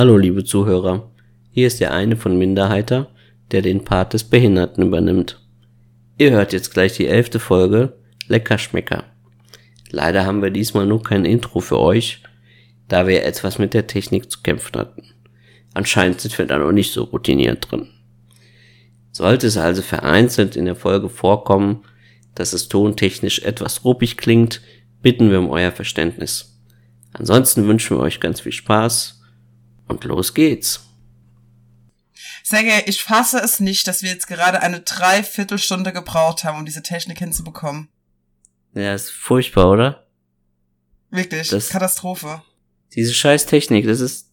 Hallo liebe Zuhörer, hier ist der eine von Minderheiter, der den Part des Behinderten übernimmt. Ihr hört jetzt gleich die elfte Folge Leckerschmecker. Leider haben wir diesmal nur kein Intro für euch, da wir etwas mit der Technik zu kämpfen hatten. Anscheinend sind wir da noch nicht so routiniert drin. Sollte es also vereinzelt in der Folge vorkommen, dass es tontechnisch etwas ruppig klingt, bitten wir um euer Verständnis. Ansonsten wünschen wir euch ganz viel Spaß und los geht's. Sergej, ich fasse es nicht, dass wir jetzt gerade eine Dreiviertelstunde gebraucht haben, um diese Technik hinzubekommen. Ja, ist furchtbar, oder? Wirklich, Das- Katastrophe. Diese scheiß Technik, das ist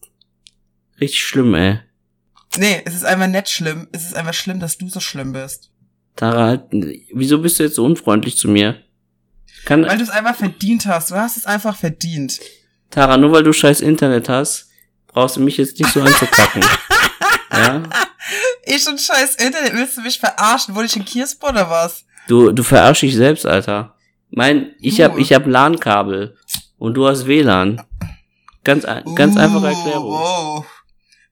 richtig schlimm, ey. Nee, es ist einfach nicht schlimm. Es ist einfach schlimm, dass du so schlimm bist. Tara, halt, wieso bist du jetzt so unfreundlich zu mir? Kann, Weil du es einfach verdient hast. Du hast es einfach verdient. Tara, nur weil du scheiß Internet hast, brauchst du mich jetzt nicht so anzukacken. ja? Ich und scheiß Internet, willst du mich verarschen? Wurde ich in Kirspo oder was? Du, du verarsch dich selbst, Alter. Mein, ich Du. hab, ich hab LAN-Kabel und du hast WLAN. Ganz, ganz Uh, einfache Erklärung. Wow.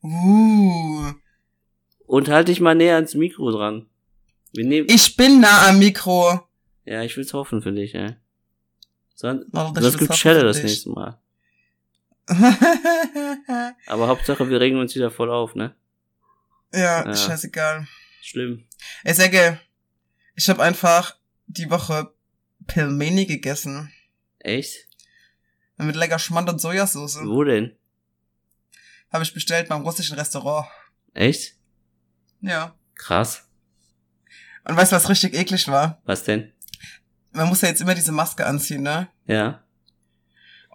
Uh. Und halt dich mal näher ans Mikro dran. Wir nehmen, Ich bin nah am Mikro. ja, ich will's hoffen für dich, ey. Sonst, Oh, das sonst gibt's Schelle für das nächste Mal. Aber Hauptsache, wir regen uns wieder voll auf, ne? ja, Ja. scheißegal. Schlimm. Ey, Sergej, ich habe einfach die Woche Pelmeni gegessen. Echt? Mit lecker Schmand und Sojasauce. Wo denn? Habe ich bestellt beim russischen Restaurant. Echt? Ja. Krass. Und weißt du, was richtig eklig war? Was denn? Man muss ja jetzt immer diese Maske anziehen, ne? Ja.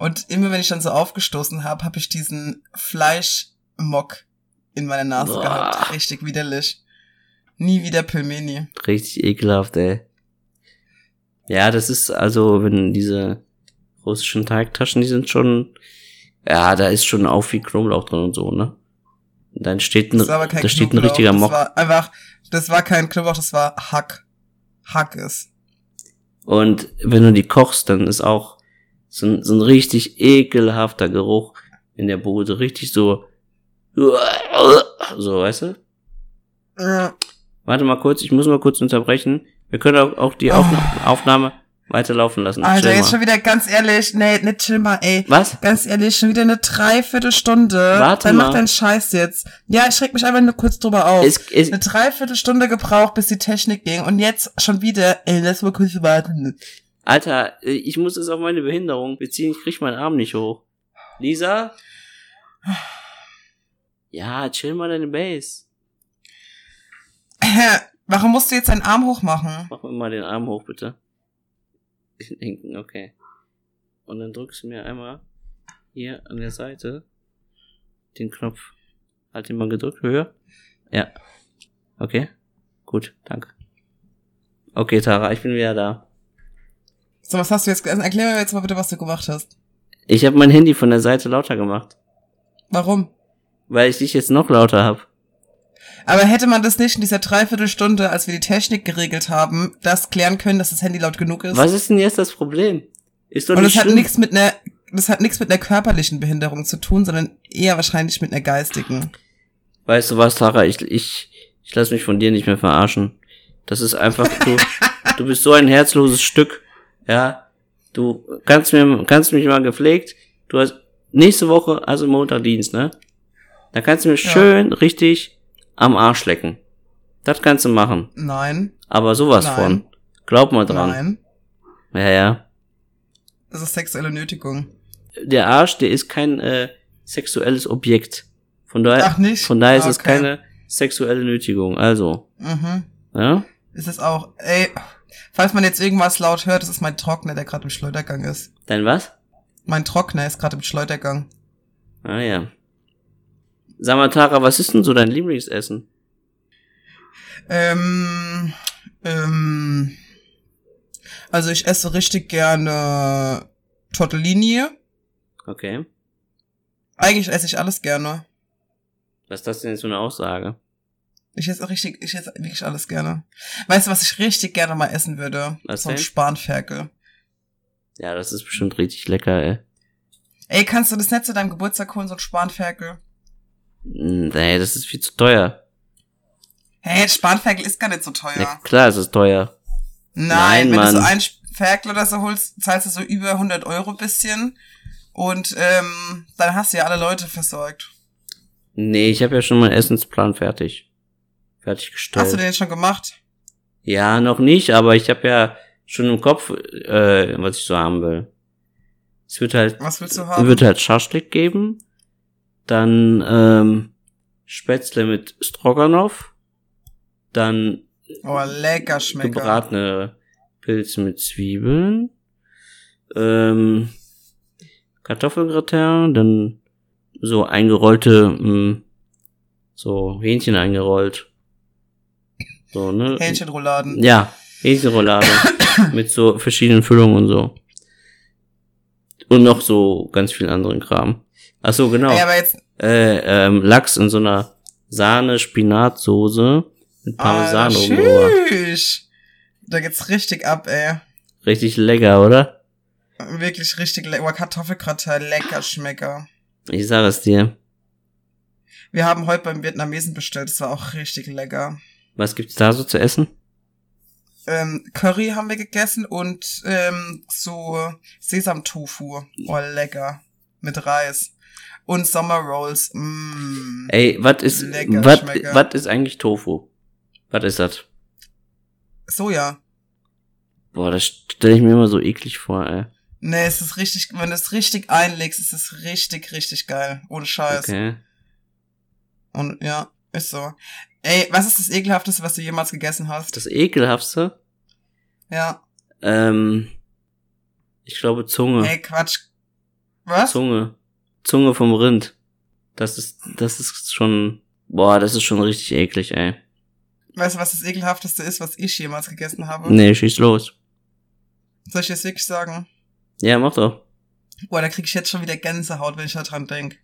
Und immer wenn ich dann so aufgestoßen habe, habe ich diesen Fleischmock in meiner Nase Boah. gehabt. Richtig widerlich. Nie wieder Pelmeni. Richtig ekelhaft, ey. Ja, das ist also, wenn diese russischen Teigtaschen, die sind schon, ja, da ist schon auch viel Knoblauch drin und so, ne? Und dann steht ein, Das war aber kein da steht ein Knoblauch, richtiger Das Mock. war einfach, das war kein Knoblauch, das war Hack. Hack ist. Und wenn du die kochst, dann ist auch so ein, so ein richtig ekelhafter Geruch in der Bude. Richtig so, so, weißt du? Warte mal kurz, ich muss mal kurz unterbrechen. Wir können auch, auch die Aufna Aufnahme weiterlaufen lassen. Alter, Chill jetzt schon wieder ganz ehrlich, nee, nicht chill mal, ey. Was? Ganz ehrlich, schon wieder eine Dreiviertelstunde. Warte Dann mal. mach deinen Scheiß jetzt. Ja, ich reg mich einfach nur kurz drüber auf. Es, es, eine Dreiviertelstunde gebraucht, bis die Technik ging. Und jetzt schon wieder, ey, lass mal kurz warten. Alter, äh, ich muss es auf meine Behinderung beziehen, ich krieg meinen Arm nicht hoch. Lisa? Ja, chill mal deine Base. Warum musst du jetzt deinen Arm hochmachen? Mach mir mal den Arm hoch, bitte. Hinten, okay. Und dann drückst du mir einmal hier an der Seite den Knopf. Halt ihn mal gedrückt, höher. Ja. Okay. Gut, danke. Okay, Tara, ich bin wieder da. So, was hast du jetzt, also erklär mir jetzt mal bitte, was du gemacht hast. Ich habe mein Handy von der Seite lauter gemacht, Warum? weil ich dich jetzt noch lauter hab. Aber hätte man das nicht in dieser Dreiviertelstunde, als wir die Technik geregelt haben, das klären können, dass das Handy laut genug ist? Was ist denn jetzt das Problem? Ist doch Und nicht das hat nichts mit einer, das hat nichts mit einer körperlichen Behinderung zu tun, sondern eher wahrscheinlich mit einer geistigen. Weißt du was, Tara? Ich, ich, ich lass mich von dir nicht mehr verarschen. Das ist einfach, du, du bist so ein herzloses Stück. Ja. Du kannst mir, kannst mich mal gepflegt. Du hast, nächste Woche, also Montag Dienst, ne? Da kannst du mir schön richtig am Arsch lecken. Das kannst du machen. Nein, Aber sowas Nein. von. Glaub mal dran. nein. Ja, ja. Das ist sexuelle Nötigung. Der Arsch, der ist kein äh, sexuelles Objekt. Von daher, Ach, nicht? von daher ist Ah, es okay. keine sexuelle Nötigung. Also, Mhm. ja? Ist es auch, ey, falls man jetzt irgendwas laut hört, das ist mein Trockner, der gerade im Schleudergang ist. Dein was? Mein Trockner ist gerade im Schleudergang. Ah ja. Sag mal, Tara, was ist denn so dein Lieblingsessen? Ähm, ähm, also ich esse richtig gerne Tortellini. Okay. Eigentlich esse ich alles gerne. Was ist das denn jetzt für eine Aussage? Ich esse richtig, ich esse wirklich alles gerne. Weißt du, was ich richtig gerne mal essen würde? Was so ein? Spanferkel. Ja, das ist bestimmt richtig lecker, ey. Ey, kannst du das nicht zu deinem Geburtstag holen, so ein Spanferkel? Nee, das ist viel zu teuer. Hey, Spanferkel ist gar nicht so teuer. Ja, klar, es ist teuer. Nein, Nein, wenn Mann. du so ein Ferkel oder so holst, zahlst du so über 100 Euro bisschen. Und ähm, dann hast du ja alle Leute versorgt. Nee, ich habe ja schon meinen Essensplan fertig. Fertiggestellt. Hast du den jetzt schon gemacht? Ja, noch nicht, aber ich habe ja schon im Kopf, äh, was ich so haben will. Es wird halt, Was willst du es haben? wird halt Schaschlik geben, dann ähm, Spätzle mit Stroganoff, dann Oh, lecker Schmecker. gebratene Pilze mit Zwiebeln, ähm, Kartoffelgratin, dann so eingerollte, mh, so Hähnchen eingerollt. So, ne? Hähnchenrouladen. Ja, Hähnchenroulade. mit so verschiedenen Füllungen und so. Und noch so ganz viel anderen Kram. Ach so, genau. Ey, aber jetzt, Äh, ähm, Lachs in so einer Sahne-Spinatsoße mit Parmesan oben drüber. Da geht's richtig ab, ey. Richtig lecker, oder? Wirklich richtig lecker. Kartoffelgratin, lecker Schmecker. Ich sag es dir. Wir haben heute beim Vietnamesen bestellt, das war auch richtig lecker. Was gibt's da so zu essen? Ähm, Curry haben wir gegessen und ähm, so Sesamtofu. Oh, lecker. Mit Reis. Und Summer Rolls. Mm. Ey, was ist, was ist eigentlich Tofu? Was ist das? Soja. Boah, das stelle ich mir immer so eklig vor, ey. Nee, es ist richtig, wenn du es richtig einlegst, ist es richtig, richtig geil. Ohne Scheiß. Okay. Und ja, ist so. Ey, was ist das ekelhafteste, was du jemals gegessen hast? Das ekelhaftste? Ja. Ähm, ich glaube Zunge. Ey, Quatsch. Was? Zunge. Zunge vom Rind. Das ist, das ist schon, boah, das ist schon richtig eklig, ey. Weißt du, was das ekelhafteste ist, was ich jemals gegessen habe? Nee, schieß los. Soll ich das wirklich sagen? Ja, mach doch. Boah, da krieg ich jetzt schon wieder Gänsehaut, wenn ich da dran denk.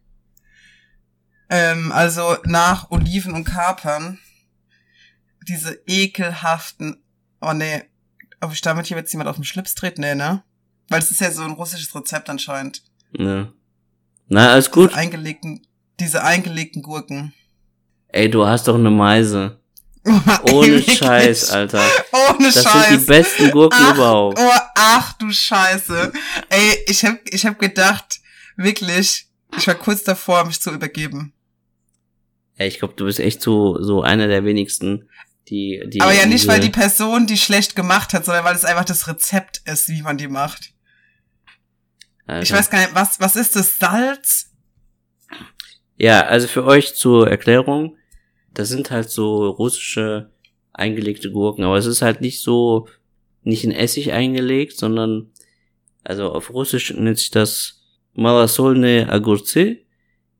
Ähm, also nach Oliven und Kapern, diese ekelhaften, oh nee, ob ich damit hier jetzt jemand auf den Schlips trete? Nee, ne? Weil es ist ja so ein russisches Rezept anscheinend. Ja. Na, alles gut. Diese eingelegten, diese eingelegten Gurken. Ey, du hast doch eine Meise. Ohne? Scheiß, Alter. Ohne Das Scheiß. sind die besten Gurken ach, überhaupt. Oh, ach du Scheiße. Ey, ich hab, ich hab gedacht, wirklich, ich war kurz davor, mich zu übergeben. Ey, ich glaube, du bist echt so, so einer der wenigsten, die, die. Aber ja nicht, weil die Person die schlecht gemacht hat, sondern weil es einfach das Rezept ist, wie man die macht. Alter. Ich weiß gar nicht, was, was ist das? Salz? Ja, also für euch zur Erklärung, das sind halt so russische eingelegte Gurken, aber es ist halt nicht so, nicht in Essig eingelegt, sondern, also auf Russisch nennt sich das Malasolne Agurce.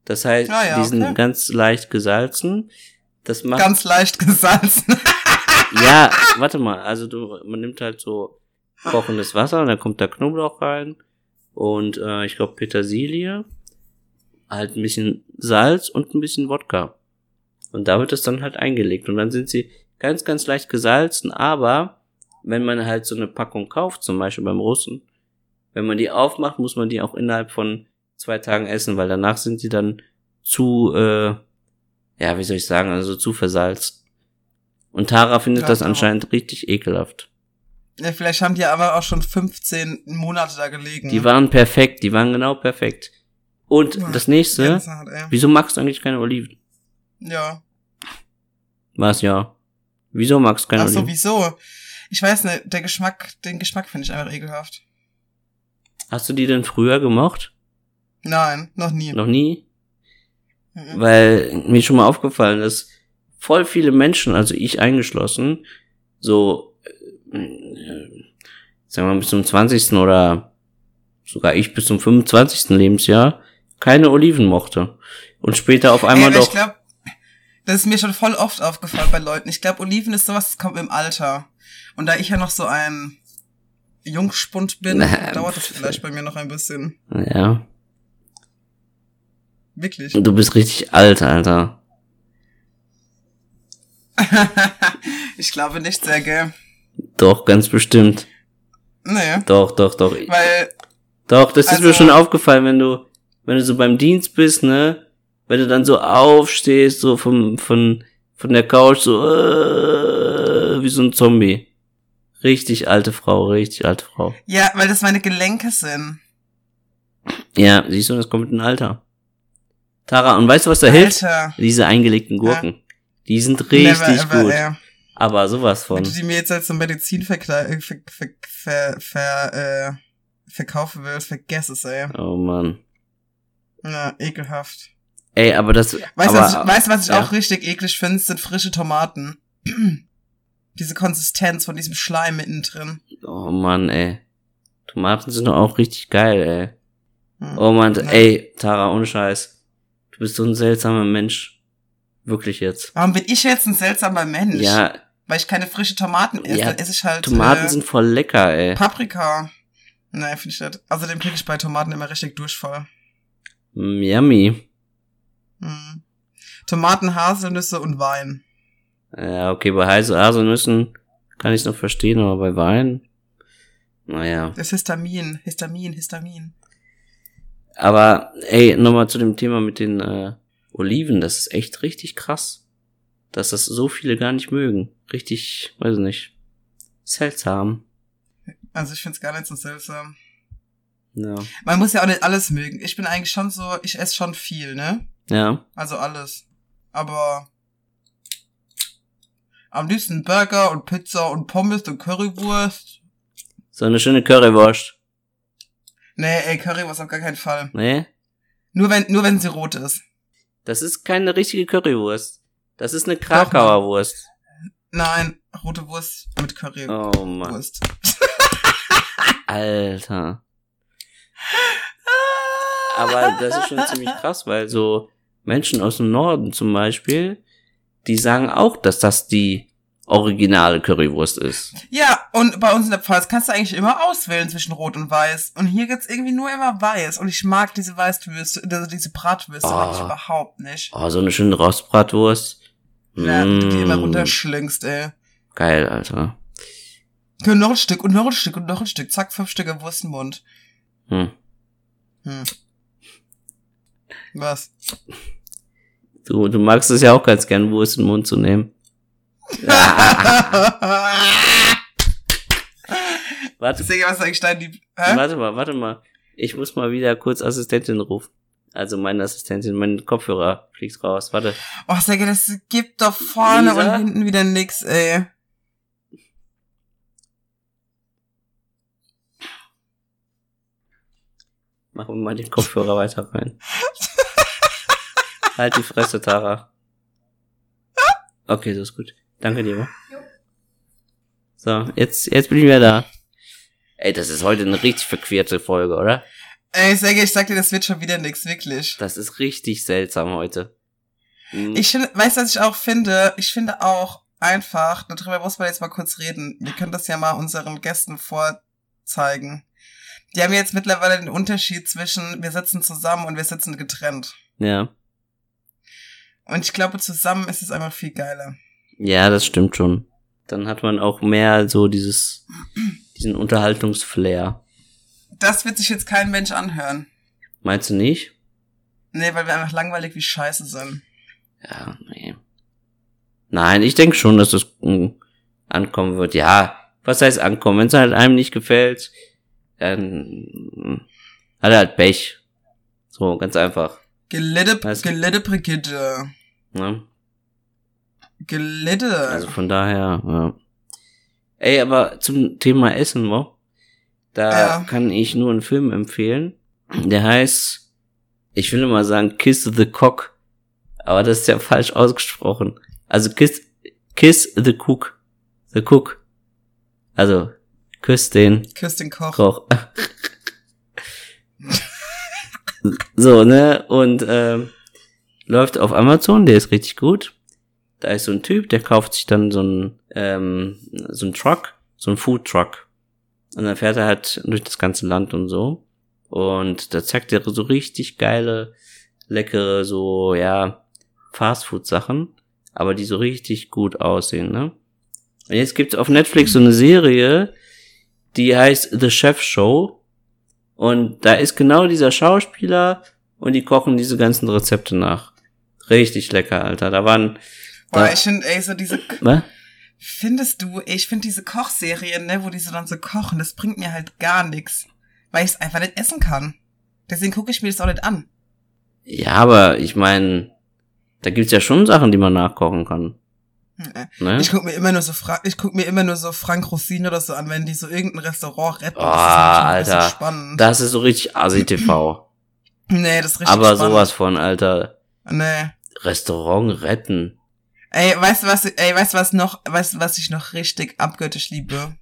Das heißt, Ah ja, die sind okay. ganz leicht gesalzen. Das macht, Ganz leicht gesalzen. ja, warte mal, also du, man nimmt halt so kochendes Wasser und dann kommt da Knoblauch rein und äh, ich glaube Petersilie, halt ein bisschen Salz und ein bisschen Wodka. Und da wird es dann halt eingelegt und dann sind sie ganz, ganz leicht gesalzen, aber wenn man halt so eine Packung kauft, zum Beispiel beim Russen, wenn man die aufmacht, muss man die auch innerhalb von zwei Tagen essen, weil danach sind sie dann zu, äh, ja, wie soll ich sagen, also zu versalzt. Und Tara findet Ja, das Tara. anscheinend richtig ekelhaft. ja, vielleicht haben die aber auch schon 15 Monate da gelegen. Die waren perfekt, die waren genau perfekt. Und Ja, das nächste, ey. wieso magst du eigentlich keine Oliven? Ja. Was ja? Wieso magst du keine Ach so, Oliven? wieso? Ich weiß nicht, der Geschmack, den Geschmack finde ich einfach ekelhaft. Hast du die denn früher gemocht? Nein, noch nie. Noch nie? Mhm. Weil mir ist schon mal aufgefallen, dass voll viele Menschen, also ich eingeschlossen, so, äh, sagen wir mal bis zum 20. oder sogar ich bis zum 25. Lebensjahr keine Oliven mochte. Und später auf Ey, einmal ich doch. glaube, das ist mir schon voll oft aufgefallen bei Leuten. Ich glaube, Oliven ist sowas, das kommt im Alter. Und da ich ja noch so ein Jungspund bin, Na, dauert das vielleicht bei mir noch ein bisschen. ja. Wirklich. Du bist richtig alt, Alter. ich glaube nicht, sehr gell. Doch, ganz bestimmt. Nee. Doch, doch, doch. Weil, Doch, das ist Also- mir schon aufgefallen, wenn du, wenn du so beim Dienst bist, ne? wenn du dann so aufstehst, so vom, von, von der Couch, so, äh, wie so ein Zombie. Richtig alte Frau, richtig alte Frau. Ja, weil das meine Gelenke sind. Ja, siehst du, das kommt mit dem Alter. Tara, und weißt du, was da hilft? Alter. Diese eingelegten Gurken. Die sind richtig Never ever, gut. ey. Aber sowas von. Wenn du die mir jetzt als so Medizin verkle äh, ver ver ver ver äh, verkaufen willst, vergess es, ey. Oh Mann. Na, ekelhaft. Ey, aber das. Weißt du, was, ich- weißt, du, was ich ja. auch richtig eklig finde? Sind frische Tomaten. Diese Konsistenz von diesem Schleim mittendrin. Oh Mann, ey. Tomaten sind doch auch richtig geil, ey. Hm. Oh Mann, Ja. ey, Tara, ohne Scheiß. Du bist so ein seltsamer Mensch. Wirklich jetzt. Warum bin ich jetzt ein seltsamer Mensch? Ja, Weil ich keine frische Tomaten esse, Ja, dann esse ich halt Tomaten äh, sind voll lecker, ey. Paprika. Nein, finde ich nicht. Außerdem kriege ich bei Tomaten immer richtig Durchfall. Mm, Yummy. Hm. Tomaten, Haselnüsse und Wein. Ja, okay, bei Haselnüssen kann ich noch verstehen, aber bei Wein? Naja. Das Histamin, Histamin, Histamin. Aber, ey, nochmal zu dem Thema mit den äh, Oliven. Das ist echt richtig krass. Dass das so viele gar nicht mögen. Richtig, weiß ich nicht. Seltsam. Also ich find's gar nicht so seltsam. Ja. Man muss ja auch nicht alles mögen. Ich bin eigentlich schon so, ich esse schon viel, ne? Ja. Also alles. Aber am liebsten Burger und Pizza und Pommes und Currywurst. So eine schöne Currywurst. Nee, ey, Currywurst auf gar keinen Fall. Nee? Nur wenn, nur wenn sie rot ist. Das ist keine richtige Currywurst. Das ist eine Krakauer Wurst. Nein, rote Wurst mit Currywurst. Oh Mann. Alter. Aber das ist schon ziemlich krass, weil so Menschen aus dem Norden zum Beispiel, die sagen auch, dass das die originale Currywurst ist. Ja, und bei uns in der Pfalz kannst du eigentlich immer auswählen zwischen Rot und Weiß. Und hier gibt's irgendwie nur immer Weiß. Und ich mag diese Weißwürste, also diese Bratwürste Ah. überhaupt nicht. Oh, so eine schöne Rostbratwurst. Ja, die du immer Mm, runterschlingst, ey. Geil, Alter. Ja, noch ein Stück und noch ein Stück und noch ein Stück. Zack, fünf Stücke Wurst im Mund. Hm. Hm. Was? Du, du magst es ja auch ganz gern, Wurst in den Mund zu nehmen. Warte, Digga, was eigentlich dein Lieb... Hä? warte mal, warte mal. Ich muss mal wieder kurz Assistentin rufen. Also meine Assistentin, mein Kopfhörer fliegt raus. Warte. Oh, Digga, das gibt doch vorne Lisa? und hinten wieder nix, ey. Machen wir mal den Kopfhörer weiter rein. halt die Fresse, Tara. Okay, das ist gut. Danke dir, wa? So, jetzt, jetzt bin ich wieder da. Ey, das ist heute eine richtig verquerte Folge, oder? Ey, Digga, ich sag dir, das wird schon wieder nix, wirklich. Das ist richtig seltsam heute. Hm, Ich finde, weißt du, was ich auch finde? Ich finde auch einfach, darüber muss man jetzt mal kurz reden. Wir können das ja mal unseren Gästen vorzeigen. Die haben jetzt mittlerweile den Unterschied zwischen wir sitzen zusammen und wir sitzen getrennt. ja. Und ich glaube, zusammen ist es einfach viel geiler. Ja, das stimmt schon. Dann hat man auch mehr so dieses, diesen Unterhaltungsflair. Das wird sich jetzt kein Mensch anhören. Meinst du nicht? Nee, weil wir einfach langweilig wie Scheiße sind. Ja, nee. Nein, ich denke schon, dass das mm, ankommen wird. Ja, was heißt ankommen? Wenn es halt einem nicht gefällt, dann mm, hat er halt Pech. So, ganz einfach. Was? gelidde Brigitte. Ne? Gelidde. Also von daher, ja. Ey, aber zum Thema Essen, wo? Da Ja. kann ich nur einen Film empfehlen. Der heißt, ich will mal sagen, Kiss the Cock. Aber das ist ja falsch ausgesprochen. Also Kiss, Kiss the Cook. The Cook. Also, küss den Küss den Koch. Koch. so, ne? Und ähm, läuft auf Amazon, der ist richtig gut. Da ist so ein Typ, der kauft sich dann so ein ähm, so ein Truck, so ein Food Truck. Und dann fährt er halt durch das ganze Land und so. Und da zeigt er so richtig geile, leckere, so, ja, Fastfood-Sachen, aber die so richtig gut aussehen, ne? Und jetzt gibt's auf Netflix so eine Serie, die heißt The Chef Show. Und da ist genau dieser Schauspieler und die kochen diese ganzen Rezepte nach. Richtig lecker, Alter. Da waren. Boah, ich finde, ey, so diese, was? findest du, ey, ich finde diese Kochserien, ne, wo die so dann so kochen, das bringt mir halt gar nix. Weil ich es einfach nicht essen kann. Deswegen gucke ich mir das auch nicht an. Ja, aber ich meine, da gibt's ja schon Sachen, die man nachkochen kann. Nee. Ne? Ich guck mir immer nur so Fra ich guck mir immer nur so Frank Rosin oder so an, wenn die so irgendein Restaurant retten. Oh, das ist bisschen Alter. spannend. Das ist so richtig Asi-TV. nee, das ist richtig aber spannend. sowas von, Alter. Nee. Restaurant retten. Ey, weißt du was, ey, weißt du was noch, weißt du was ich noch richtig abgöttisch liebe?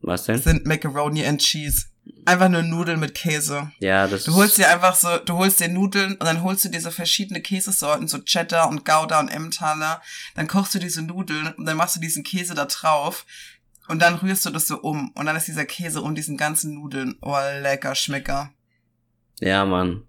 Was denn? Sind Macaroni and Cheese. Einfach nur Nudeln mit Käse. Ja, das Du holst dir einfach so, du holst dir Nudeln und dann holst du dir so verschiedene Käsesorten, so Cheddar und Gouda und Emmentaler. Dann kochst du diese Nudeln und dann machst du diesen Käse da drauf und dann rührst du das so um und dann ist dieser Käse um diesen ganzen Nudeln. Oh, lecker Schmecker. Ja, Mann.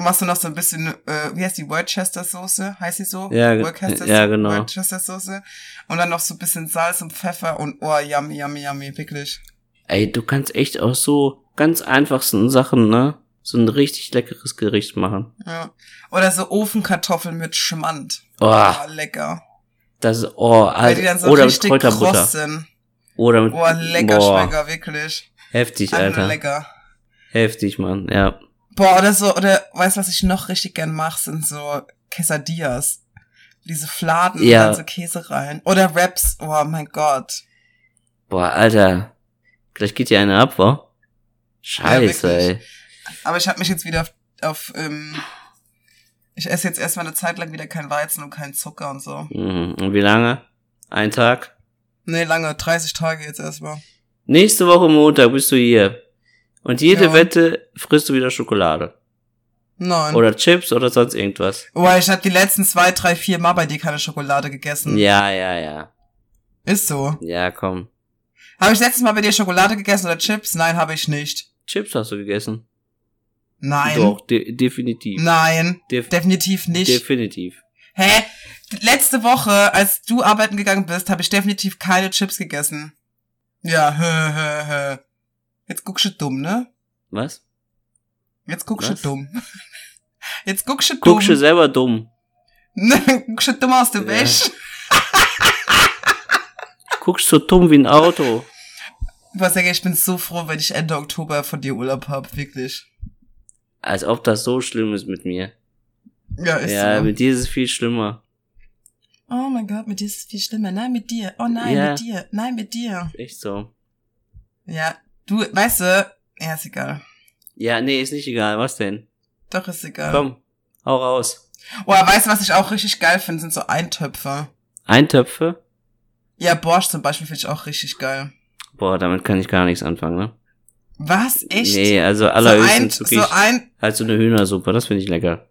Machst du noch so ein bisschen, äh, wie heißt die Worcester Soße? Heißt die so? Ja, Worcester, ja, genau. Worcester Soße. Und dann noch so ein bisschen Salz und Pfeffer und oh, yummy, yummy, yummy, wirklich. Ey, du kannst echt aus so ganz einfachsten Sachen, ne? So ein richtig leckeres Gericht machen. Ja. Oder so Ofenkartoffeln mit Schmand. Oh, Oh, lecker. das ist, oh, Weil die dann Alter. so Oder mit richtig Kräuterbutter. Oder mit, Boah, lecker boah, Schmecker, wirklich. heftig, Alter. lecker. Heftig, Mann, ja. Boah, oder so, oder weißt du, was ich noch richtig gern mache, sind so Quesadillas. Diese Fladen Ja. und dann so Käse rein. Oder Wraps, oh mein Gott. Boah, Alter. Gleich geht hier eine ab, wa? Scheiße, wirklich. ey. Aber ich habe mich jetzt wieder auf, auf ähm, ich esse jetzt erstmal eine Zeit lang wieder kein Weizen und kein Zucker und so. Mhm. Und wie lange? Ein Tag? Nee, lange, 30 Tage jetzt erstmal. Nächste Woche Montag bist du hier. Und jede Ja. Wette frisst du wieder Schokolade. Nein. Oder Chips oder sonst irgendwas. Boah, ich habe die letzten zwei, drei, vier Mal bei dir keine Schokolade gegessen. Ja, ja, ja. Ist so. Ja, komm. Habe ich letztes Mal bei dir Schokolade gegessen oder Chips? Nein, habe ich nicht. Chips hast du gegessen. Nein. Doch, de definitiv. Nein, Def definitiv nicht. definitiv. Hä? Letzte Woche, als du arbeiten gegangen bist, habe ich definitiv keine Chips gegessen. Ja, hä, hä, hä. Jetzt guckst du dumm, ne? Was? Jetzt guckst du Was? dumm. Jetzt guckst du dumm. Guckst du selber dumm. guckst du dumm aus der Ja. Wäsche. Guckst so dumm wie ein Auto. Was sag ich, ich bin so froh, wenn ich Ende Oktober von dir Urlaub hab, wirklich. Als ob das so schlimm ist mit mir. Ja, ist ja, so. mit dir ist es viel schlimmer. Oh mein Gott, mit dir ist es viel schlimmer. Nein, mit dir. Oh nein, Ja. mit dir. Nein, mit dir. Echt so. Ja, du, weißt du, ja, ist egal. Ja, nee, ist nicht egal. Was denn? Doch, ist egal. Komm, hau raus. Oh, weißt du, was ich auch richtig geil finde, sind so Eintöpfe. Eintöpfe? Ja, Borscht zum Beispiel finde ich auch richtig geil. Boah, damit kann ich gar nichts anfangen, ne? Was? Echt? Nee, also so ein, allerhöchstens so ein, halt so eine Hühnersuppe, das finde ich lecker.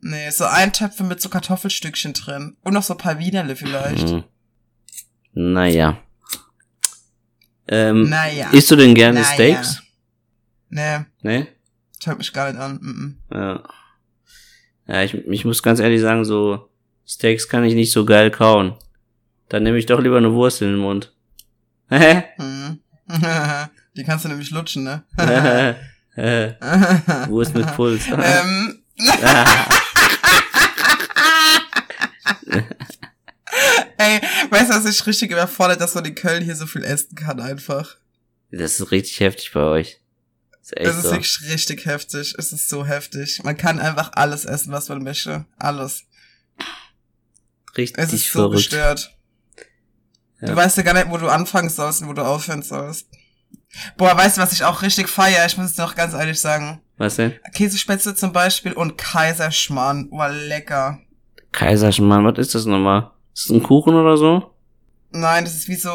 nee, so Eintöpfe mit so Kartoffelstückchen drin. Und noch so ein paar Wienerle vielleicht. Mhm. Naja. Ähm, Naja. isst du denn gerne Naja. Steaks? Nee, Ne? das hört mich gar nicht an. Mm Ja. Ja, ich, ich muss ganz ehrlich sagen, so Steaks kann ich nicht so geil kauen. Dann nehme ich doch lieber eine Wurst in den Mund. Hä? -mm. Die kannst du nämlich lutschen, ne? Äh, Wurst mit Puls. ähm, ey, weißt du, was ich richtig überfordert, dass man in Köln hier so viel essen kann einfach. Das ist richtig heftig bei euch. Das ist echt Es ist so. wirklich richtig heftig. Es ist so heftig. Man kann einfach alles essen, was man möchte. Alles. Richtig Es ist so verrückt. gestört. Ja. Du weißt ja gar nicht, wo du anfangen sollst und wo du aufhören sollst. Boah, weißt du, was ich auch richtig feier? Ich muss es noch ganz ehrlich sagen. Was denn? Käsespätzle zum Beispiel und Kaiserschmarrn. Boah, lecker. Kaiserschmarrn, was ist das nochmal? Ist das ein Kuchen oder so? Nein, das ist wie so,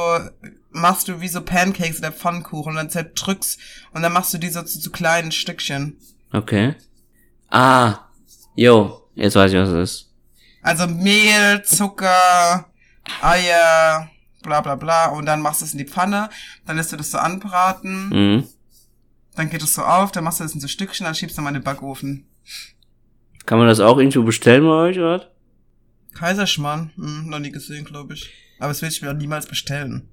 machst du wie so Pancakes oder Pfannkuchen und dann zerdrückst und dann machst du die so zu, zu kleinen Stückchen. Okay. Ah, jo, jetzt weiß ich, was es ist. Also Mehl, Zucker, Eier, bla bla bla und dann machst du es in die Pfanne, dann lässt du das so anbraten, Mhm. dann geht es so auf, dann machst du das in so Stückchen, dann schiebst du mal in den Backofen. Kann man das auch irgendwo bestellen bei euch, oder? Kaiserschmarrn, hm, noch nie gesehen, glaube ich. Aber das will ich mir auch niemals bestellen.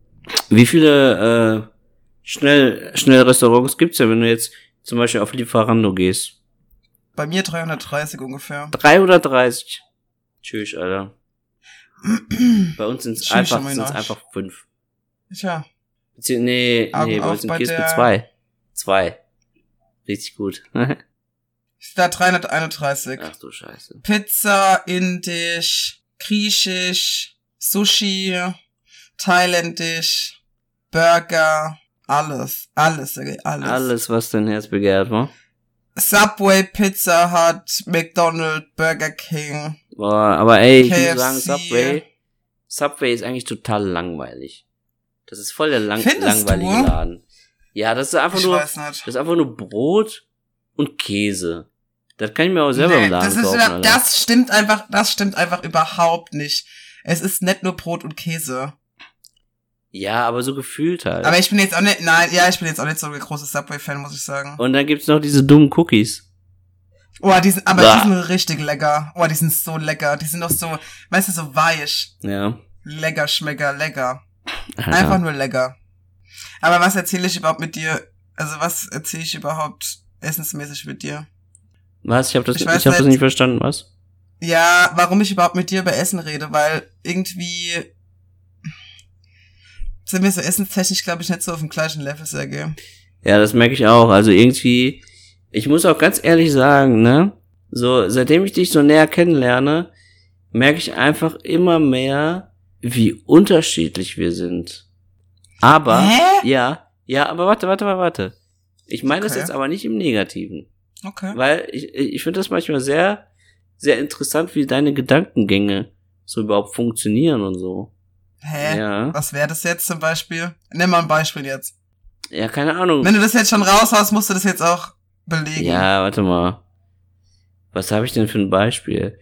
Wie viele äh, schnell schnell Restaurants gibt's ja, wenn du jetzt zum Beispiel auf Lieferando gehst? Bei mir 330 ungefähr. 330. Tschüss, Alter. Bei uns sind es Tschüss, einfach, sind's Arsch. einfach fünf. Tja, Bezieh nee, Augen nee, bei uns sind bei zwei. Zwei. Richtig gut. da 331. Ach du Scheiße. Pizza, Indisch, Griechisch, Sushi, Thailändisch, Burger, alles, alles, okay, alles. Alles, was dein Herz begehrt, wa? Subway, Pizza Hut, McDonald's, Burger King. Boah, aber ey, ich muss KFC. sagen, Subway, Subway ist eigentlich total langweilig. Das ist voll der lang Findest langweilige du? Laden. Ja, das ist einfach Ich nur, das ist einfach nur Brot und Käse. Das kann ich mir auch selber Nee, im Laden das, ist, kaufen, Alter. das stimmt einfach, das stimmt einfach überhaupt nicht. Es ist nicht nur Brot und Käse. Ja, aber so gefühlt halt. Aber ich bin jetzt auch nicht, nein, ja, ich bin jetzt auch nicht so ein großer Subway-Fan, muss ich sagen. und dann gibt's noch diese dummen Cookies. Oh, die sind, aber Bah. die sind richtig lecker. Oh, die sind so lecker. Die sind doch so, weißt du, so weich. Ja. Lecker, schmecker, lecker. Alter. Einfach nur lecker. Aber was erzähle ich überhaupt mit dir? Also was erzähle ich überhaupt essensmäßig mit dir? Was? Ich habe das, Ich ich hab das nicht. verstanden, was? Ja, warum ich überhaupt mit dir über Essen rede, weil irgendwie sind wir so essenstechnisch, glaube ich, nicht so auf dem gleichen Level, Sergej. Ja, das merke ich auch. Also irgendwie, ich muss auch ganz ehrlich sagen, ne? So, seitdem ich dich so näher kennenlerne, merke ich einfach immer mehr, wie unterschiedlich wir sind. Aber, Hä? ja, ja, aber warte, warte, warte, warte. Ich meine das Okay. jetzt aber nicht im Negativen. Okay. Weil ich, ich finde das manchmal sehr, sehr interessant, wie deine Gedankengänge so überhaupt funktionieren und so. Hä? Ja. Was wäre das jetzt zum Beispiel? Nimm mal ein Beispiel jetzt. Ja, keine Ahnung. Wenn du das jetzt schon raushaust, musst du das jetzt auch belegen. Ja, warte mal. Was habe ich denn für ein Beispiel?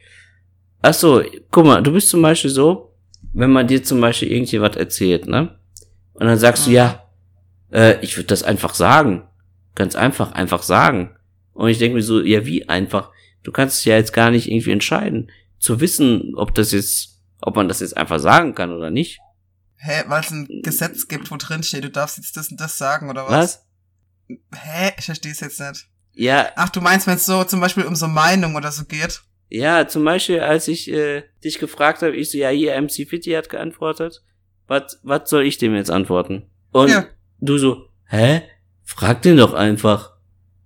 Ach so, guck mal, du bist zum Beispiel so, wenn man dir zum Beispiel irgendwie was erzählt, ne? Und dann sagst du, Mhm. ja, äh, ich würde das einfach sagen. Ganz einfach, einfach sagen. Und ich denke mir so, ja, wie einfach? Du kannst es ja jetzt gar nicht irgendwie entscheiden, zu wissen, ob das jetzt, ob man das jetzt einfach sagen kann oder nicht. Hä, weil es ein Gesetz gibt, wo drin steht, du darfst jetzt das und das sagen, oder was? Was? Hä? Ich verstehe es jetzt nicht. Ja, Ach, du meinst, wenn es so zum Beispiel um so Meinung oder so geht? Ja, zum Beispiel, als ich äh, dich gefragt habe, ich so, ja, hier, MC Fitty hat geantwortet. Was was soll ich dem jetzt antworten? Und Ja. du so, hä? Frag den doch einfach.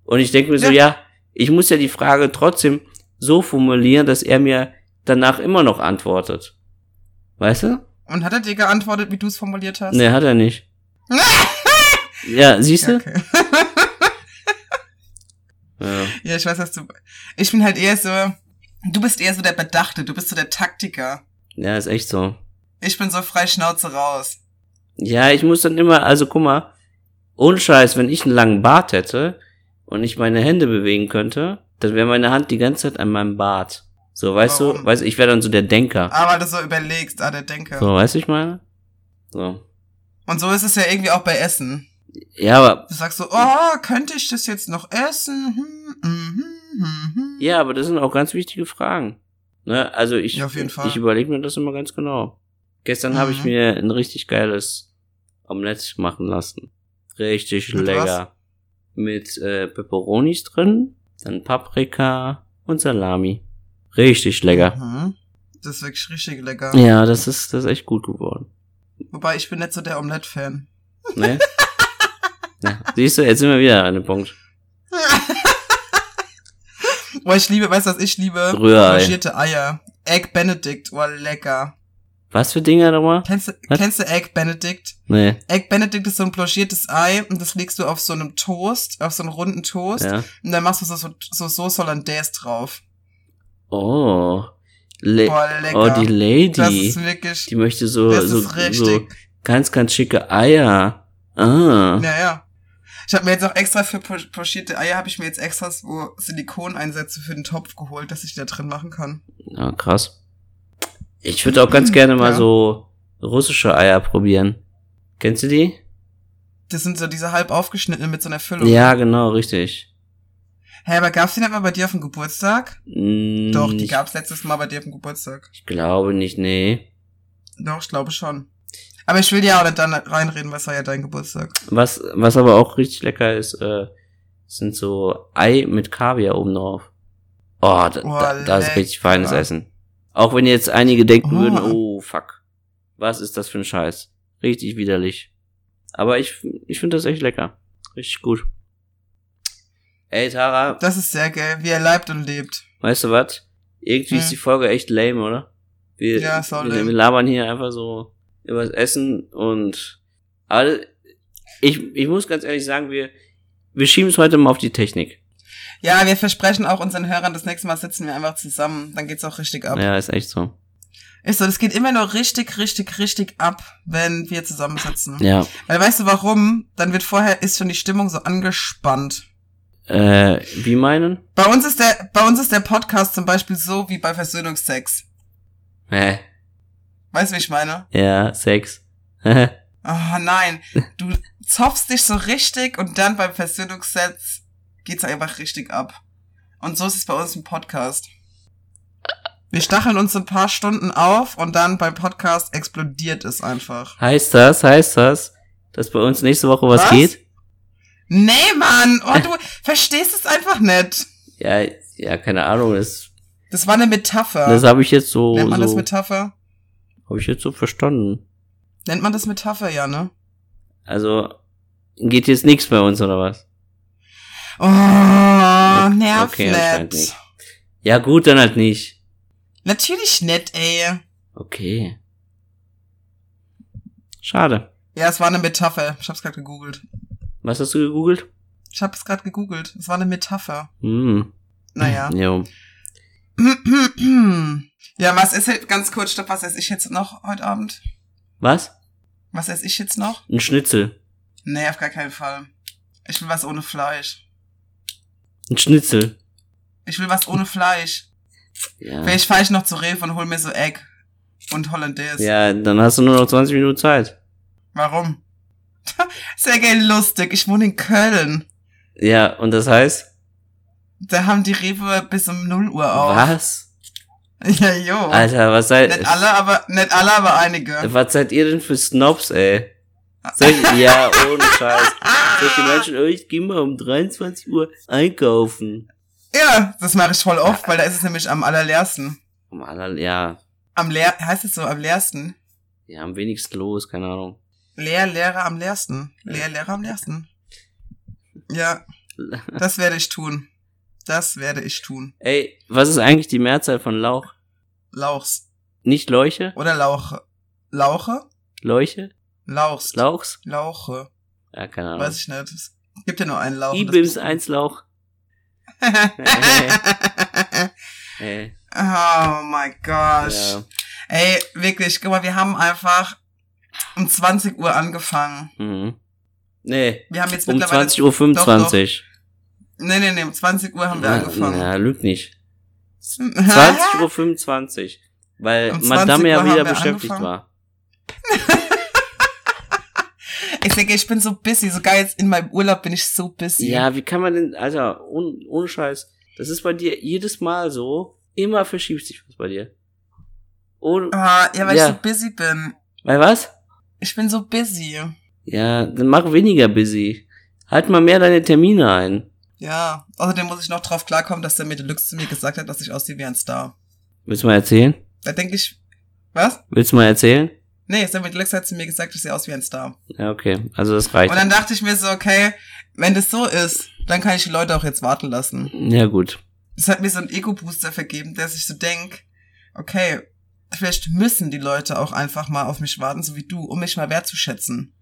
Und ich denke mir so, Ja. ja, ich muss ja die Frage trotzdem so formulieren, dass er mir danach immer noch antwortet. Weißt du? Und hat er dir geantwortet, wie du es formuliert hast? Nee, hat er nicht. ja, siehst du? Okay. Ja. Ja, ich weiß, was du. Ich bin halt eher so. Du bist eher so der Bedachte, du bist so der Taktiker. ja, ist echt so. Ich bin so frei Schnauze raus. Ja, ich muss dann immer, also guck mal, ohne Scheiß, wenn ich einen langen Bart hätte und ich meine Hände bewegen könnte, dann wäre meine Hand die ganze Zeit an meinem Bart. So, weißt du, Warum? weißt du, ich wäre dann so der Denker. Aber weil du so überlegst, ah, der Denker. So, weißt du, ich meine? So. Und so ist es ja irgendwie auch bei Essen. Ja, aber, Du sagst so, oh, könnte ich das jetzt noch essen? Hm, mhm, hm, hm. ja, aber das sind auch ganz wichtige Fragen. Ne, also ich, Ja, ich überlege mir das immer ganz genau. Gestern habe ich Mhm. mir ein richtig geiles Omelette machen lassen. Richtig Mit lecker. Mit äh, Peperonis drin, dann Paprika und Salami. Richtig lecker. Mhm. Das ist wirklich richtig lecker. Ja, das ist, das ist echt gut geworden. Wobei ich bin nicht so der Omelette-Fan. Ne? ja, siehst du, jetzt sind wir wieder an dem Punkt. Boah, ich liebe, weißt du, was ich liebe? Rührei. Eier. Egg Benedict, oh, lecker. Was für Dinger nochmal? Kennst Was? kennst du Egg Benedict? Nee, Egg Benedict ist so ein blanchiertes Ei und das legst du auf so einem Toast, auf so einem runden Toast. ja. Und dann machst du so, so, so Sauce Hollandaise drauf. Oh. Le Boah, oh, die Das Lady. ist wirklich, Die möchte so, das so, ist so richtig. ganz, ganz schicke Eier. Ah. Ja, ja. Ich habe mir jetzt auch extra für po- pochierte Eier, habe ich mir jetzt extra so Silikoneinsätze für den Topf geholt, dass ich da drin machen kann. Ja, krass. Ich würde auch ganz gerne mal Ja. so russische Eier probieren. Kennst du die? Das sind so diese halb aufgeschnittenen mit so einer Füllung. Ja, genau, richtig. Hä, aber gab's die nicht mal bei dir auf dem Geburtstag? Mm, Doch, die gab's letztes Mal bei dir auf dem Geburtstag. ich glaube nicht, nee. Doch, ich glaube schon. Aber ich will ja auch nicht dann reinreden, was war ja dein Geburtstag. Was, was aber auch richtig lecker ist, äh, sind so Ei mit Kaviar oben drauf. Oh, da, Oh, da, das ist richtig feines Essen. Auch wenn jetzt einige denken Oh. würden, oh fuck, was ist das für ein Scheiß? Richtig widerlich. Aber ich, ich finde das echt lecker. Richtig gut. Ey, Tara, Das ist sehr geil, wie er leibt und lebt. weißt du was? Irgendwie ist Hm. die Folge echt lame, oder? Wir, Ja, ist auch wir, lame. wir labern hier einfach so übers Essen und aber ich, ich muss ganz ehrlich sagen, wir, wir schieben es heute mal auf die Technik. Ja, wir versprechen auch unseren Hörern, das nächste Mal sitzen wir einfach zusammen. Dann geht's auch richtig ab. Ja, ist echt so. Ist so, das geht immer nur richtig, richtig, richtig ab, wenn wir zusammensitzen. Ja. Weil weißt du warum? Dann wird vorher, ist schon die Stimmung so angespannt. Äh, wie meinen? Bei uns ist der, bei uns ist der Podcast zum Beispiel so wie bei Versöhnungsex. Hä? Weißt du, wie ich meine? Ja, Sex. Oh nein, du zopfst dich so richtig und dann beim Versöhnungsex geht's einfach richtig ab. Und so ist es bei uns im Podcast. Wir stacheln uns ein paar Stunden auf und dann beim Podcast explodiert es einfach. heißt das, heißt das, dass bei uns nächste Woche was, Was? geht? Nee, Mann! Oh, du verstehst es einfach nicht. Ja, ja, keine Ahnung, das, Das war eine Metapher. das habe ich jetzt so, Nennt man das so Metapher? habe ich jetzt so verstanden. Nennt man das Metapher, ja, ne? Also, geht jetzt nichts bei uns, oder was? Oh, nerv Okay, anscheinend nicht. Ja, gut, dann halt nicht. Natürlich nett, ey. Okay. Schade. Ja, es war eine Metapher. Ich hab's gerade gegoogelt. Was hast du gegoogelt? Ich habe es gerade gegoogelt. Es war eine Metapher. Hm. Naja. Jo. ja, was ist ganz kurz, stopp, was esse ich jetzt noch heute Abend? Was? Was esse ich jetzt noch? Ein Schnitzel. Nee, auf gar keinen Fall. Ich will was ohne Fleisch. Ein Schnitzel. Ich will was ohne Fleisch. Ja. Vielleicht fahre ich noch zu Rewe und hol mir so Egg und Hollandaise. Ja, dann hast du nur noch 20 Minuten Zeit. Warum? Sehr geil lustig. Ich wohne in Köln. Ja, und das heißt? Da haben die Rewe bis um 0 Uhr auf. Was? Ja, jo. Alter, was seid, Nicht alle, aber, nicht alle, aber einige. was seid ihr denn für Snobs, ey? Solch, ja, ohne Scheiß. Solche Menschen, oh, ich geh mal um 23 Uhr einkaufen. Ja, das mache ich voll oft, weil da ist es nämlich am allerleersten. Mann, ja, Am leer, heißt es so, am leersten? ja, am wenigsten los, keine Ahnung. Leer, Lehrer am leersten. Leer, Lehrer am leersten. Ja, das werde ich tun. Das werde ich tun. Ey, was ist eigentlich die Mehrzahl von Lauch? Lauchs. Nicht Leuche? Oder Lauche. Lauche? Leuche? Lauchs. Lauchs? Lauche. Ja, keine Ahnung. Weiß ich nicht. Es gibt ja nur einen Lauch. Ibims 1 Lauch. Ey, oh my gosh. ja. Ey, wirklich, guck mal, wir haben einfach um 20 Uhr angefangen. Mhm. Nee, Wir haben jetzt um mittlerweile... 20.25 Uhr. 25. Nee, nee, nee, um 20 Uhr haben wir Na, angefangen. na, lügt nicht. 20.25 Uhr. 25, weil Um 20 Madame ja Uhr wieder wir beschäftigt angefangen. war. Ich denke, ich bin so busy. Sogar jetzt in meinem Urlaub bin ich so busy. Ja, wie kann man denn, Alter, ohne, ohne Scheiß. Das ist bei dir jedes Mal so. Immer verschiebt sich was bei dir. Ohne, Ah, ja, weil Ja. ich so busy bin. weil was? Ich bin so busy. Ja, dann mach weniger busy. Halt mal mehr deine Termine ein. Ja. Außerdem muss ich noch drauf klarkommen, dass der Deluxe zu mir gesagt hat, dass ich aussehe wie ein Star. Willst du mal erzählen? Da denke ich, was? Willst du mal erzählen? Nee, der Deluxe hat zu mir gesagt, ich sehe aus wie ein Star. Ja, okay. Also das reicht. Und dann dachte ich mir so, okay, wenn das so ist, dann kann ich die Leute auch jetzt warten lassen. Ja, gut. Das hat mir so einen Ego-Booster vergeben, dass ich so denk, okay, vielleicht müssen die Leute auch einfach mal auf mich warten, so wie du, um mich mal wertzuschätzen.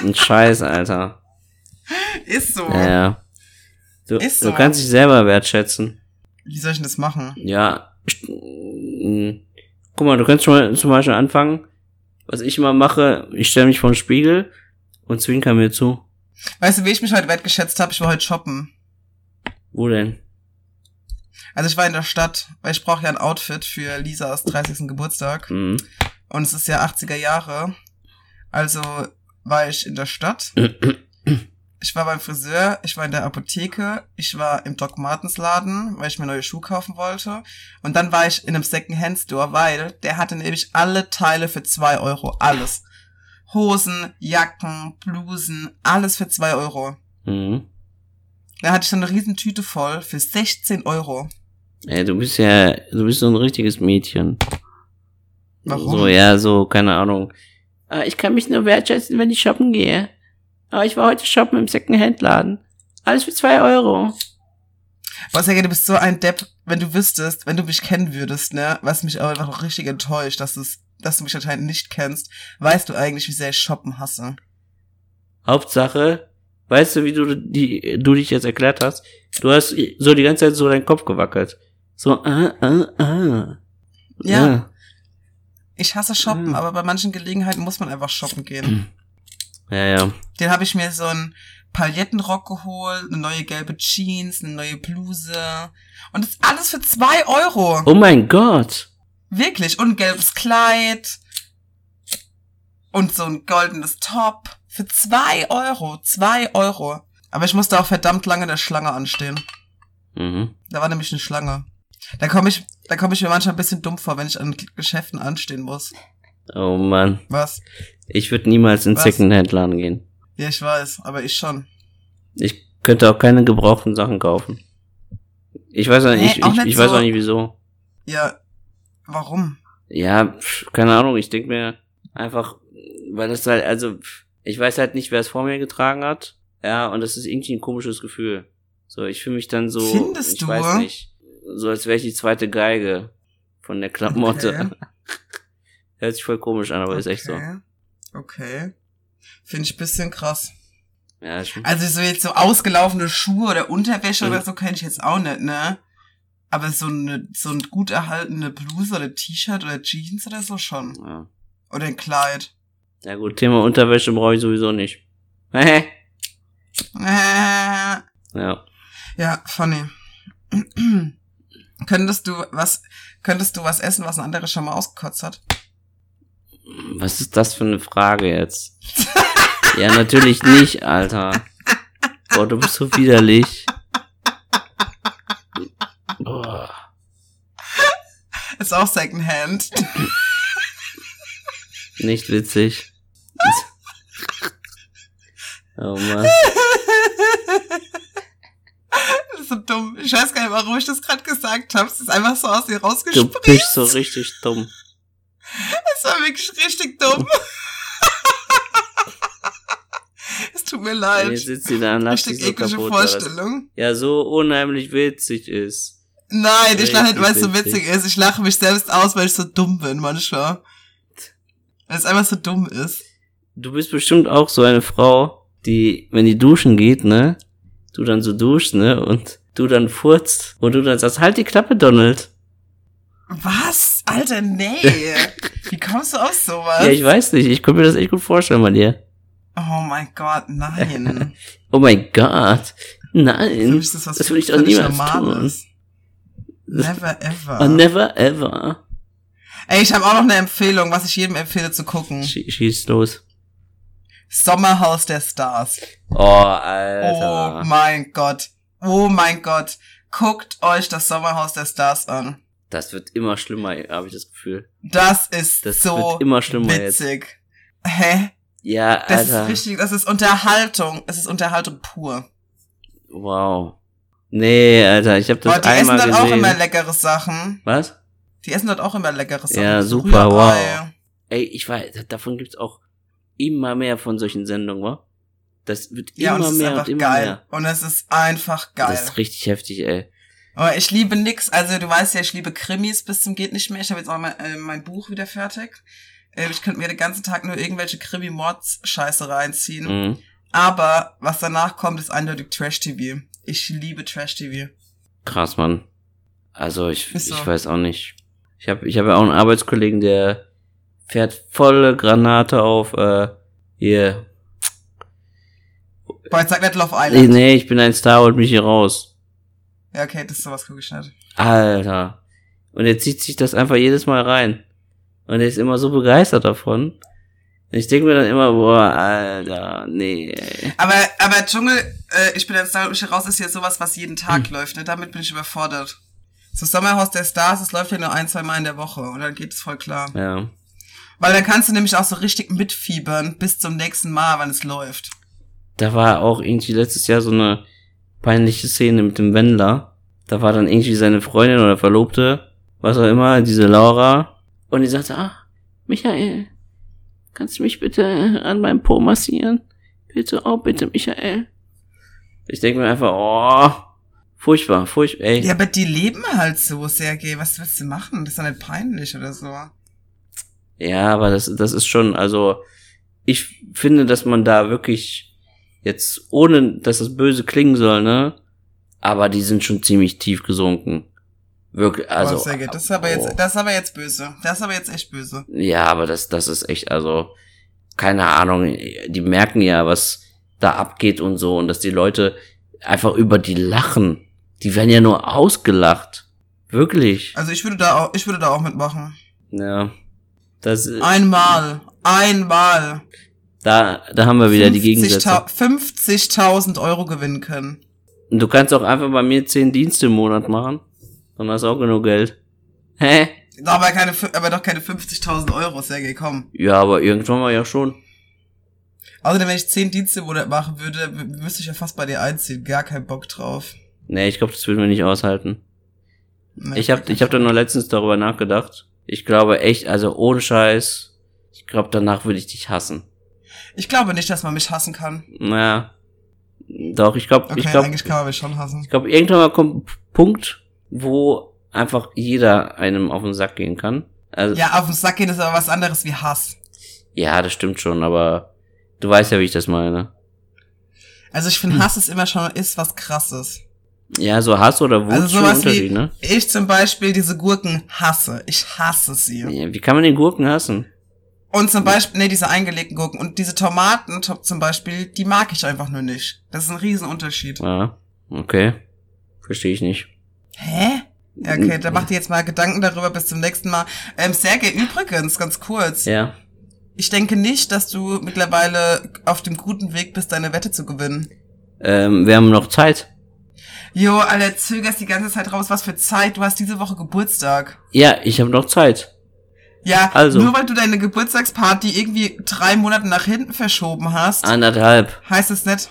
Ein Scheiß, Alter. Ist so. Ja, ja. Du, Ist so. du kannst dich selber wertschätzen. Wie soll ich denn das machen? Ja. Guck mal, du kannst schon mal zum Beispiel anfangen. Was ich immer mache, ich stelle mich vor den Spiegel und zwinker mir zu. Weißt du, wie ich mich heute wertgeschätzt habe? Ich war heute shoppen. Wo denn? Also ich war in der Stadt, weil ich brauche ja ein Outfit für Lisas 30. Geburtstag. Mhm. Und es ist ja 80er Jahre. Also war ich in der Stadt. Ich war beim Friseur, ich war in der Apotheke, ich war im Doc Martens Laden, weil ich mir neue Schuhe kaufen wollte. Und dann war ich in einem Second-Hand Store, weil der hatte nämlich alle Teile für zwei Euro. Alles. Hosen, Jacken, Blusen, alles für zwei Euro. Mhm. Da hatte ich so eine riesen Tüte voll für 16 Euro. Ey, du bist ja, du bist so ein richtiges Mädchen. Warum? So, ja, so, keine Ahnung. Ah, ich kann mich nur wertschätzen, wenn ich shoppen gehe. Aber ich war heute shoppen im Secondhand-Laden. Alles für zwei Euro. Boah, Sergej, du bist so ein Depp, wenn du wüsstest, wenn du mich kennen würdest, ne, was mich aber einfach noch richtig enttäuscht, dass, du's, dass du mich anscheinend nicht kennst, weißt du eigentlich, wie sehr ich shoppen hasse. Hauptsache, weißt du, wie du, die, du dich jetzt erklärt hast? Du hast so die ganze Zeit so deinen Kopf gewackelt. So, ah, ah, ah. Ja. Ich hasse shoppen, Mhm. aber bei manchen Gelegenheiten muss man einfach shoppen gehen. Ja, ja. Den habe ich mir so einen Palettenrock geholt, eine neue gelbe Jeans, eine neue Bluse. Und das alles für zwei Euro. Oh mein Gott. Wirklich. Und ein gelbes Kleid. Und so ein goldenes Top. Für zwei Euro. Zwei Euro. Aber ich musste auch verdammt lange in der Schlange anstehen. Mhm. Da war nämlich eine Schlange. Da komme ich, da komme ich mir manchmal ein bisschen dumm vor, wenn ich an Geschäften anstehen muss. Oh Mann. Was? Ich würde niemals in? Secondhand-Laden gehen. Ja, ich weiß, aber ich schon. Ich könnte auch keine gebrauchten Sachen kaufen. Ich weiß auch nicht, Nee, ich, auch ich, nicht ich weiß so- auch nicht wieso. Ja, warum? Ja, pf, keine Ahnung, ich denke mir einfach, weil das halt, also, pf, ich weiß halt nicht, wer es vor mir getragen hat. Ja, und das ist irgendwie ein komisches Gefühl. So, ich fühle mich dann so, Findest ich du? weiß nicht, so als wäre ich die zweite Geige von der Klamotte. Okay. Hört sich voll komisch an, aber ist echt so. Okay. Okay. Finde ich bisschen krass. Ja, ich, Also so jetzt so ausgelaufene Schuhe oder Unterwäsche Mhm. oder so kenne ich jetzt auch nicht, ne? Aber so eine, so ein gut erhaltene Bluse oder T-Shirt oder Jeans oder so schon. ja. Oder ein Kleid. ja gut, Thema Unterwäsche brauche ich sowieso nicht. Äh, ja. ja, funny. könntest du was, könntest du was essen, was ein anderer schon mal ausgekotzt hat? Was ist das für eine Frage jetzt? ja, natürlich nicht, Alter. Boah, du bist so widerlich. Boah. Ist auch Secondhand. Nicht witzig. Oh Mann. Das ist so dumm. Ich weiß gar nicht, warum ich das gerade gesagt habe. Es ist einfach so aus dir Du rausgesprungen. bist so richtig dumm. War wirklich richtig dumm. es tut mir Jetzt leid. sitzt sie da und lacht Richtig so eklige kaputt. Vorstellung. Ja, so unheimlich witzig ist. Nein, ich lache nicht, weil es so witzig. witzig ist. Ich lache mich selbst aus, weil ich so dumm bin manchmal. Weil es einfach so dumm ist. Du bist bestimmt auch so eine Frau, die, wenn die duschen geht, ne? Du dann so duschst, ne? Und du dann furzt und du dann sagst, halt die Klappe, Donald. Was? Alter, nee. Wie kommst du auf sowas? Ja, ich weiß nicht. Ich könnte mir das echt gut vorstellen bei dir. oh mein Gott, nein. Oh mein Gott. Nein. ist das was Das will ich doch niemals Normales. Never ever. Oh, never ever. Ey, ich habe auch noch eine Empfehlung, was ich jedem empfehle zu gucken. Schie- Schieß los. Sommerhaus der Stars. Oh, Oh Alter. mein Gott. Oh mein Gott. Guckt euch das Sommerhaus der Stars an. Das wird immer schlimmer, habe ich das Gefühl. Das ist Das so wird immer schlimmer jetzt. witzig. Hä? Ja, Das Alter. ist richtig, das ist Unterhaltung. Es ist Unterhaltung pur. Wow. Nee, Alter, ich habe das Aber die essen einmal dort auch gesehen. immer leckere Sachen. Was? Die essen dort auch immer leckere Sachen. Ja, super, Rührei. Ey, ich weiß, davon gibt's auch immer mehr von solchen Sendungen, wa? Das wird Ja, und immer es ist mehr einfach und immer geil. mehr. Und es ist einfach geil. Das ist richtig heftig, ey. Aber ich liebe nix. Also du weißt ja, ich liebe Krimis bis zum geht nicht mehr. Ich habe jetzt auch mal äh, mein Buch wieder fertig. Äh, ich könnte mir den ganzen Tag nur irgendwelche Krimi-Mords-Scheiße reinziehen. Mhm. Aber was danach kommt, ist eindeutig Trash-TV. Ich liebe Trash-TV. Krass, Mann. Also ich, so. ich weiß auch nicht. Ich habe ich hab ja auch einen Arbeitskollegen, der fährt volle Granate auf äh, hier. Boah, jetzt sag nicht Love Nee, Island. nee, ich bin ein Star, holt mich hier raus. Ja, okay, das ist sowas gucke ich nicht. Alter. Und er zieht sich das einfach jedes Mal rein. Und er ist immer so begeistert davon. Und ich denke mir dann immer, boah, Alter, nee. Aber, aber Dschungel, äh, ich bin jetzt da ich raus, ist jetzt sowas, was jeden Tag Hm. läuft. Ne? Damit bin ich überfordert. So Sommerhaus der Stars, es läuft ja nur ein, zwei Mal in der Woche. Und dann geht es voll klar. Ja. Weil dann kannst du nämlich auch so richtig mitfiebern bis zum nächsten Mal, wann es läuft. Da war auch irgendwie letztes Jahr so eine peinliche Szene mit dem Wendler. da war dann irgendwie seine Freundin oder Verlobte, was auch immer, diese Laura. Und die sagte, ah, Michael, kannst du mich bitte an meinem Po massieren? Bitte, oh bitte, Michael. Ich denke mir einfach, oh, furchtbar, furchtbar, ey. Ja, aber die leben halt so, Sergej. Was willst du machen? Das ist doch nicht peinlich oder so. Ja, aber das, das ist schon, also, ich finde, dass man da wirklich jetzt, ohne dass das böse klingen soll, ne? Aber die sind schon ziemlich tief gesunken. Wirklich, also. oh, Sergej, das ist aber jetzt, oh. das ist aber jetzt böse. Das ist aber jetzt echt böse. Ja, aber das, das ist echt, also, keine Ahnung, die merken ja, was da abgeht und so, und dass die Leute einfach über die lachen. Die werden ja nur ausgelacht. Wirklich. Also ich würde da auch, ich würde da auch mitmachen. Ja. Das, Einmal. Einmal. Da, da haben wir wieder die Gegensätze. 50.000 Euro gewinnen können. Und du kannst auch einfach bei mir zehn Dienste im Monat machen. Dann hast du auch genug Geld. Hä? Aber keine, aber doch keine 50.000 Euro, Sergej, komm. Ja, aber irgendwann mal ja schon. Außerdem, wenn ich 10 Dienste im Monat machen würde, müsste ich ja fast bei dir einziehen. Gar keinen Bock drauf. Nee, ich glaube, das würden wir nicht aushalten. Nee, Ich habe ich hab da nur letztens darüber nachgedacht. Ich glaube echt, also ohne Scheiß, ich glaube, danach würde ich dich hassen. Ich glaube nicht, dass man mich hassen kann. Naja. Doch, ich glaube, Okay, ich glaube, eigentlich kann man mich schon hassen. ich glaube, irgendwann mal kommt ein Punkt, wo einfach jeder einem auf den Sack gehen kann. Also, ja. Ja, auf den Sack gehen ist aber was anderes wie Hass. das stimmt schon, aber du weißt ja, wie ich das meine. Also ich finde, Hass ist immer schon ist was krasses. Ja, so Hass oder Wut Also sowas Unterschied, wie, ne? ich zum Beispiel diese Gurken hasse. Ich hasse sie. Ja, wie kann man den Gurken hassen? Und zum Beispiel, nee, diese eingelegten Gurken. Und diese Tomaten to- zum Beispiel, die mag ich einfach nur nicht. Das ist ein Riesenunterschied. Ja, okay. Verstehe ich nicht. Hä? Ja, okay, da mach dir jetzt mal Gedanken darüber bis zum nächsten Mal. Ähm, Sergej, übrigens, ganz kurz. Ja. Ich denke nicht, dass du mittlerweile auf dem guten Weg bist, deine Wette zu gewinnen. Ähm, wir haben noch Zeit. Jo, Alter, zögerst die ganze Zeit raus. Was für Zeit? Du hast diese Woche Geburtstag. Ja, ich habe noch Zeit. Ja, Also. nur weil du deine Geburtstagsparty irgendwie drei Monate nach hinten verschoben hast, Anderthalb. heißt es nicht.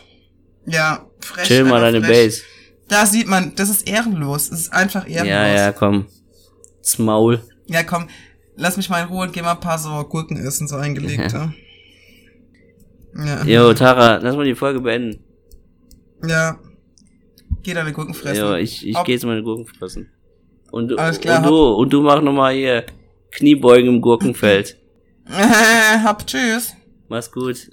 Ja, frech. Chill mal deine. Base. Da sieht man, das ist ehrenlos. Es ist einfach ehrenlos. Ja, ja, komm. Das Maul. Ja, komm, lass mich mal in Ruhe und geh mal ein paar so Gurken essen, so eingelegte. Ja. Jo, Tara, lass mal die Folge beenden. Ja. Geh deine Gurken fressen. Jo, ich, ich Ob- gehe jetzt meine Gurken fressen. Und, Alles klar, und du, und du mach nochmal hier Kniebeugen im Gurkenfeld. Hab, tschüss. Mach's gut.